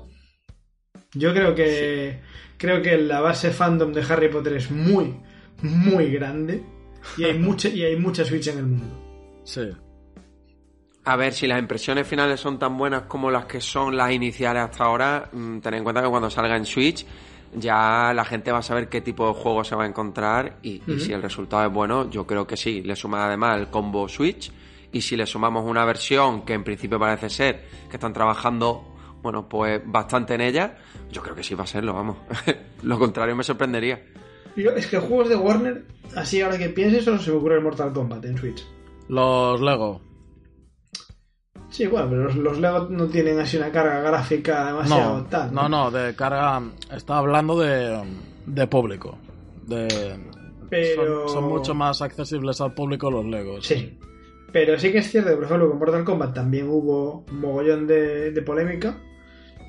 Yo creo que creo que la base fandom de Harry Potter es muy, muy grande y hay <laughs> mucha y hay mucha Switch en el mundo. Sí. A ver, si las impresiones finales son tan buenas como las que son las iniciales hasta ahora, mm, ten en cuenta que cuando salga en Switch ya la gente va a saber qué tipo de juego se va a encontrar y, si el resultado es bueno, yo creo que sí. Le suma además el combo Switch y si le sumamos una versión que en principio parece ser que están trabajando, bueno, pues bastante en ella, yo creo que sí va a serlo, vamos. <laughs> Lo contrario me sorprendería. Yo, es que juegos de Warner, así ahora que pienses, solo se me ocurre el Mortal Kombat en Switch. Los Lego. Sí, bueno, pero los, los Lego no tienen así una carga gráfica demasiado No, tal. no, no, de carga. Está hablando de, de público. De, Pero... son, son mucho más accesibles al público los Legos. Sí. Pero sí que es cierto que, por ejemplo, con Mortal Kombat también hubo un mogollón de, de polémica.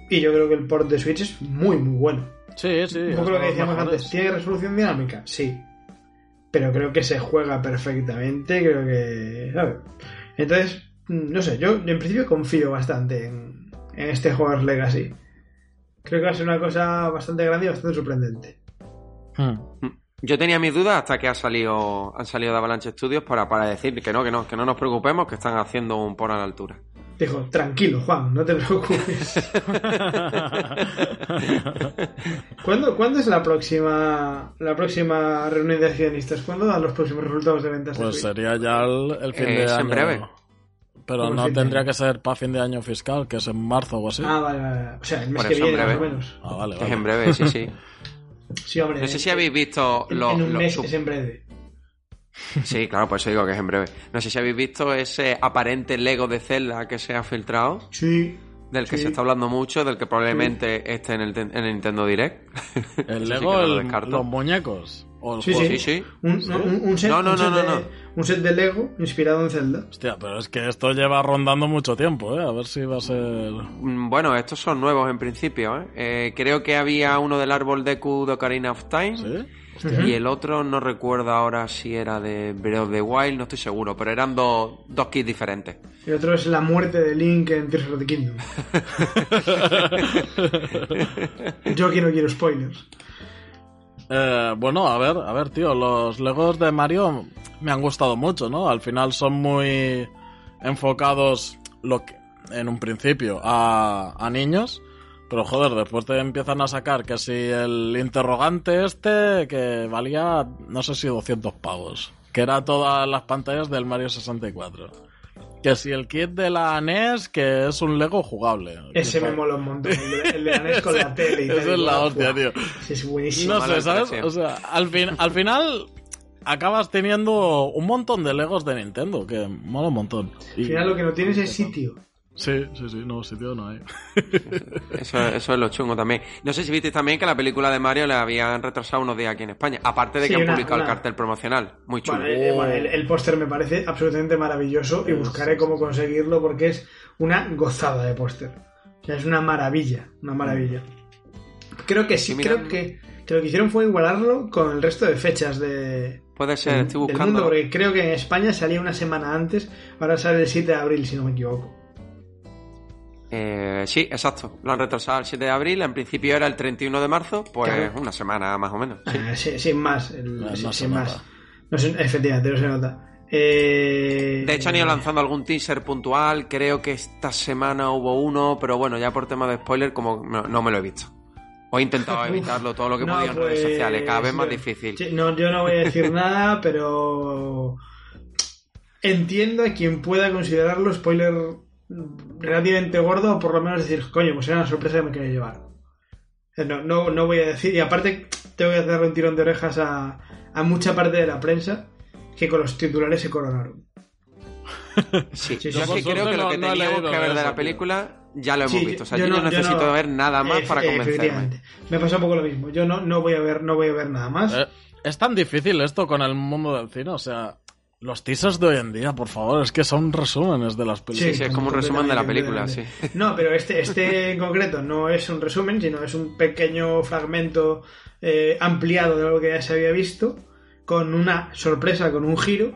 Y yo creo que el port de Switch es muy, muy bueno. Sí, sí. un poco lo que decíamos mejores. antes. ¿Tiene resolución dinámica? Sí. Pero creo que se juega perfectamente. Creo que. ¿sabes? Entonces, no sé, yo en principio confío bastante en, en este Hogwarts Legacy. Creo que va a ser una cosa bastante grande y bastante sorprendente. Hmm. Yo tenía mis dudas hasta que ha salido, han salido de Avalanche Studios para, para decir que no, que no, que no nos preocupemos, que están haciendo un por a la altura. Dijo, tranquilo, Juan, no te preocupes. <laughs> ¿Cuándo, ¿Cuándo es la próxima la próxima reunión de accionistas? ¿Cuándo dan los próximos resultados de ventas? Pues sería ya el, el fin Eh, de es en año. breve. Pero ¿Cómo el no tendría que ser para fin de año fiscal, que es en marzo o así. Ah, vale, vale, vale. O sea, el mes Por que viene, más o breve. menos. Ah, vale, Es vale. en breve, sí, sí. Sí, <laughs> Sí, hombre. No sé si habéis visto en, los... en un los mes sub- es en breve. Sí, claro, por eso digo que es en breve. No sé si habéis visto ese aparente Lego de Zelda que se ha filtrado, Sí. del que Sí. se está hablando mucho, del que probablemente esté en el, en el Nintendo Direct. El <laughs> sí Lego, lo el- descarto. los muñecos. O Sí. Sí, sí. Un, no, un- un set, No, no, un set no, no, de, no. un set de Lego inspirado en Zelda. Hostia, pero es que esto lleva rondando mucho tiempo, ¿eh? A ver si va a ser... Mm, Bueno, estos son nuevos en principio. ¿eh? Eh, creo que había uno del árbol de Q de Ocarina of Time. ¿Sí? Y el otro no recuerdo ahora si era de Breath of the Wild, no estoy seguro, pero eran dos, dos kits diferentes. Y otro es la muerte de Link en Tears of the Kingdom. <laughs> <laughs> Yo aquí no quiero spoilers. Eh, bueno, a ver, a ver, tío, los Legos de Mario me han gustado mucho, ¿no? Al final son muy enfocados lo que, en un principio a, a niños, pero joder, después te empiezan a sacar que si el interrogante este que valía, no sé si 200 pavos, que era todas las pantallas del Mario 64. Que si el kit de la NES, que es un Lego jugable. Ese me mola un montón. El de, la NES <laughs> con la tele y tal. Esa es la hostia, tío. es buenísimo. No sé, ¿sabes? O sea, al, fin, al final acabas teniendo un montón de Legos de Nintendo, que mola un montón. Y- Al final lo que no tienes es sitio. Sí, sí, sí, no, sitio no hay. <laughs> Eso, eso es lo chungo también. No sé si visteis también que la película de Mario le habían retrasado unos días aquí en España. Aparte de Sí, que han publicado una- el cartel promocional. Muy chulo. Vale, eh, el, el póster me parece absolutamente maravilloso y buscaré cómo conseguirlo porque es una gozada de póster. O sea, es una maravilla, una maravilla. Creo que sí, creo que, que lo que hicieron fue igualarlo con el resto de fechas de, Puede ser, estoy del buscando. mundo, porque creo que en España salía una semana antes, ahora sale el 7 de abril, si no me equivoco. Eh, sí, exacto. Lo han retrasado al 7 de abril. En principio era el 31 de marzo. Pues Claro. una semana más o menos. sí. Ah, sin más, el- No, sí, no se sin más. No se- efectivamente, no se nota. Eh, De hecho, han ido lanzando algún teaser puntual. Creo que esta semana hubo uno, pero bueno, ya por tema de spoiler, como no, no me lo he visto. O he intentado <laughs> evitarlo todo lo que No, podido en redes pues, sociales. Cada vez más difícil. Sí, no, yo no voy a decir <laughs> nada, pero entiendo a quien pueda considerarlo spoiler relativamente gordo, o por lo menos decir, coño, pues era una sorpresa que me quería llevar. Eh, No, no, no voy a decir, y aparte tengo que darle un tirón de orejas a, a mucha parte de la prensa que con los titulares se coronaron. <laughs> Sí, Sí, yo sí, es que creo que lo no- que no teníamos leído que ver de la película ya lo hemos Sí, visto. O sea, yo yo, no- no yo necesito no- ver nada más Efe- para convencerme. Me pasa un poco lo mismo. Yo no, no voy a ver, no voy a ver nada más. Eh, es tan difícil esto con el mundo del cine, o sea, los teasers de hoy en día, por favor, es que son resúmenes de las Sí, películas. sí, es como un resumen de la película, sí. No, pero este, este en concreto no es un resumen, sino es un pequeño fragmento eh, ampliado de algo que ya se había visto, con una sorpresa, con un giro,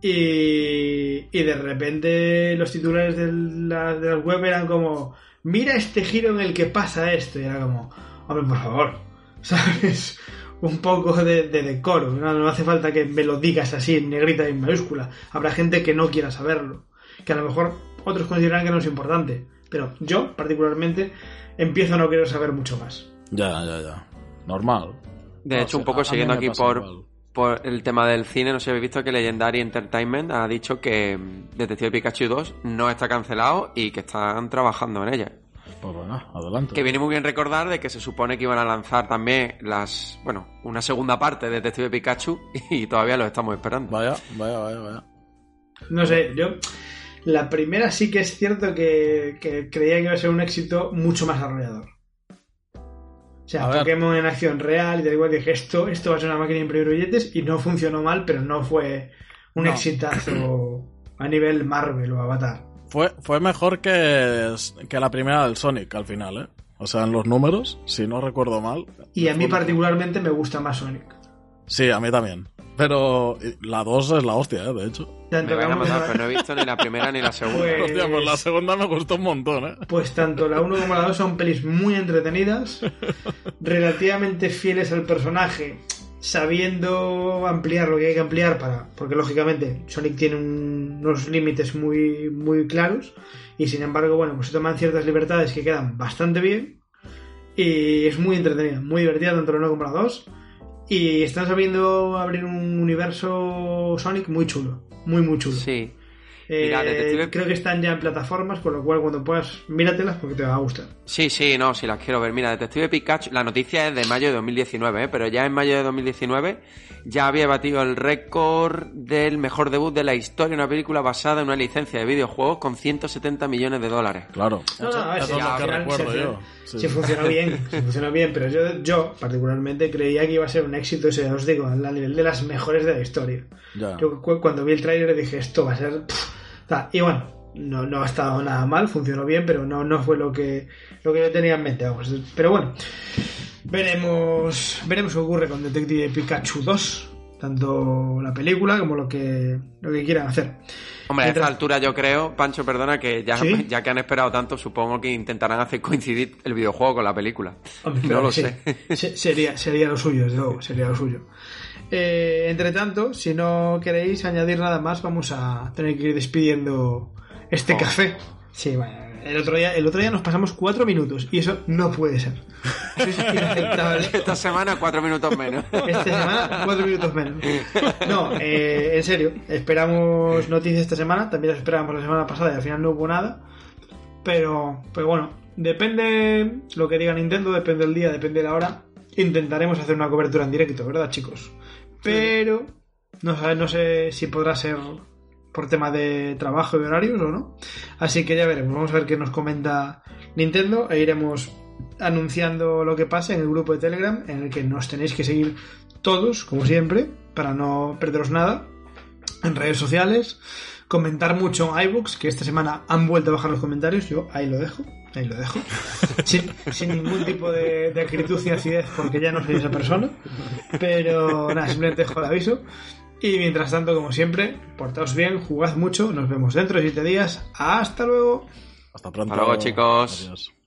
y, y de repente los titulares de la, de las web eran como, mira este giro en el que pasa esto, y era como, hombre, por favor, <laughs> ¿sabes? Un poco de, de decoro, ¿no? no hace falta que me lo digas así en negrita y en mayúscula. Habrá gente que no quiera saberlo, que a lo mejor otros consideran que no es importante, pero yo particularmente empiezo a no querer saber mucho más. Ya, ya, ya. Normal. De No hecho, un poco siguiendo aquí por, por el tema del cine, no sé si habéis visto que Legendary Entertainment ha dicho que Detective Pikachu 2 no está cancelado y que están trabajando en ella. Pues bueno, adelante. Que viene muy bien recordar de que se supone que iban a lanzar también las, bueno, una segunda parte de Detective Pikachu <laughs> y todavía lo estamos esperando. Vaya, vaya, vaya, vaya. No sé, yo la primera sí que es cierto que, que creía que iba a ser un éxito mucho más arrollador. O sea. Pokémon en acción real y da igual dije esto, esto va a ser una máquina de imprimir billetes y no funcionó mal, pero no fue un No. exitazo a nivel Marvel o Avatar. Fue, fue mejor que, que la primera del Sonic al final, ¿eh? O sea, en los números, si no recuerdo mal. Y a mí particularmente me gusta más Sonic. Sí, a mí también. Pero la 2 es la hostia, ¿eh? De hecho. Tanto Me van a la uno matar, como pero no he visto ni la primera ni la <laughs> segunda. Pues- Hostia, pues la segunda me gustó un montón, ¿eh? Pues tanto la 1 como la 2 son pelis muy entretenidas, <laughs> relativamente fieles al personaje, sabiendo ampliar lo que hay que ampliar para. Porque lógicamente Sonic tiene un- unos límites muy, muy claros. Y sin embargo, bueno, pues se toman ciertas libertades que quedan bastante bien. Y es muy entretenida, muy divertida, tanto la 1 como la 2. Y están sabiendo abrir un universo Sonic muy chulo. Muy, muy chulo. Sí. Eh, Mira, Detective- Creo que están ya en plataformas, con lo cual cuando puedas, míratelas porque te va a gustar. Sí, sí, no, si las quiero ver. Mira, Detective Pikachu, la noticia es de mayo de 2019, ¿eh? pero ya en mayo de 2019 ya había batido el récord del mejor debut de la historia, una película basada en una licencia de videojuegos con 170 millones de dólares. Claro. No, no, a es lo al que final recuerdo se- yo. Sí. Funcionó bien, <laughs> si funcionó bien, pero yo, yo particularmente creía que iba a ser un éxito, ese, os digo, al nivel de las mejores de la historia. Ya. Yo cu- cuando vi el tráiler dije, esto va a ser... Y bueno, no, no ha estado nada mal, funcionó bien, pero no, no fue lo que, lo que yo tenía en mente. Vamos. Pero bueno, veremos, veremos qué ocurre con Detective Pikachu 2, tanto la película como lo que, lo que quieran hacer. Hombre, a esta altura yo creo, Pancho, perdona, que ya, ¿Sí? ya que han esperado tanto, supongo que intentarán hacer coincidir el videojuego con la película. Hombre, no lo sí. sé. Se- Sería, sería lo suyo, desde luego, sería lo suyo. Eh, entre tanto, si no queréis añadir nada más, vamos a tener que ir despidiendo este Oh. café. Sí, bueno, el otro, día, el otro día nos pasamos cuatro minutos y eso no puede ser. Eso es inaceptable. <laughs> Esta semana cuatro minutos menos. Esta semana, cuatro minutos menos. No, eh, en serio, esperamos noticias esta semana, también las esperábamos la semana pasada y al final no hubo nada. Pero, pero bueno, depende lo que diga Nintendo, depende del día, depende de la hora. Intentaremos hacer una cobertura en directo, ¿verdad, chicos? Pero no, sé- no sé si podrá ser por tema de trabajo y horarios o no. Así que ya veremos, vamos a ver qué nos comenta Nintendo e iremos anunciando lo que pasa en el grupo de Telegram en el que nos tenéis que seguir todos, como siempre, para no perderos nada. En redes sociales, comentar mucho en iBooks, que esta semana han vuelto a bajar los comentarios, yo ahí lo dejo, ahí lo dejo, <laughs> sin, sin ningún tipo de, de acritud y acidez, porque ya no soy esa persona, pero nada, simplemente dejo el aviso. Y mientras tanto, como siempre, portaos bien, jugad mucho, nos vemos dentro de siete días, hasta luego. Hasta pronto. Hasta luego, chicos. Adiós.